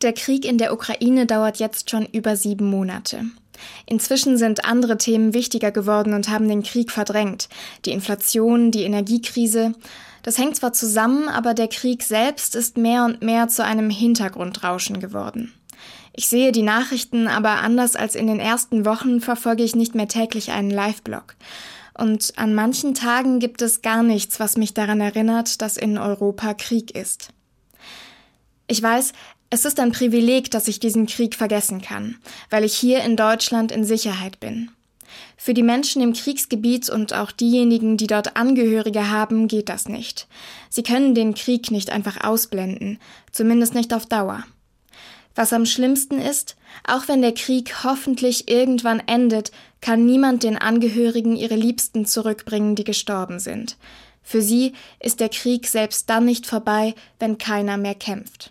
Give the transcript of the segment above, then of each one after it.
Der Krieg in der Ukraine dauert jetzt schon über sieben Monate. Inzwischen sind andere Themen wichtiger geworden und haben den Krieg verdrängt. Die Inflation, die Energiekrise. Das hängt zwar zusammen, aber der Krieg selbst ist mehr und mehr zu einem Hintergrundrauschen geworden. Ich sehe die Nachrichten, aber anders als in den ersten Wochen verfolge ich nicht mehr täglich einen Live-Blog. Und an manchen Tagen gibt es gar nichts, was mich daran erinnert, dass in Europa Krieg ist. Ich weiß, es ist ein Privileg, dass ich diesen Krieg vergessen kann, weil ich hier in Deutschland in Sicherheit bin. Für die Menschen im Kriegsgebiet und auch diejenigen, die dort Angehörige haben, geht das nicht. Sie können den Krieg nicht einfach ausblenden, zumindest nicht auf Dauer. Was am schlimmsten ist, auch wenn der Krieg hoffentlich irgendwann endet, kann niemand den Angehörigen ihre Liebsten zurückbringen, die gestorben sind. Für sie ist der Krieg selbst dann nicht vorbei, wenn keiner mehr kämpft.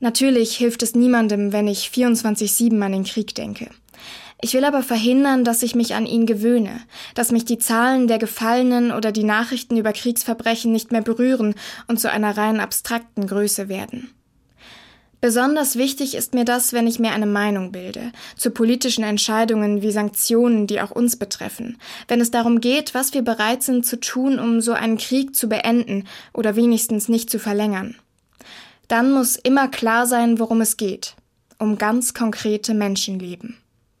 Natürlich hilft es niemandem, wenn ich 24-7 an den Krieg denke. Ich will aber verhindern, dass ich mich an ihn gewöhne, dass mich die Zahlen der Gefallenen oder die Nachrichten über Kriegsverbrechen nicht mehr berühren und zu einer rein abstrakten Größe werden. Besonders wichtig ist mir das, wenn ich mir eine Meinung bilde, zu politischen Entscheidungen wie Sanktionen, die auch uns betreffen, wenn es darum geht, was wir bereit sind zu tun, um so einen Krieg zu beenden oder wenigstens nicht zu verlängern dann muss immer klar sein, worum es geht. Um ganz konkrete Menschenleben.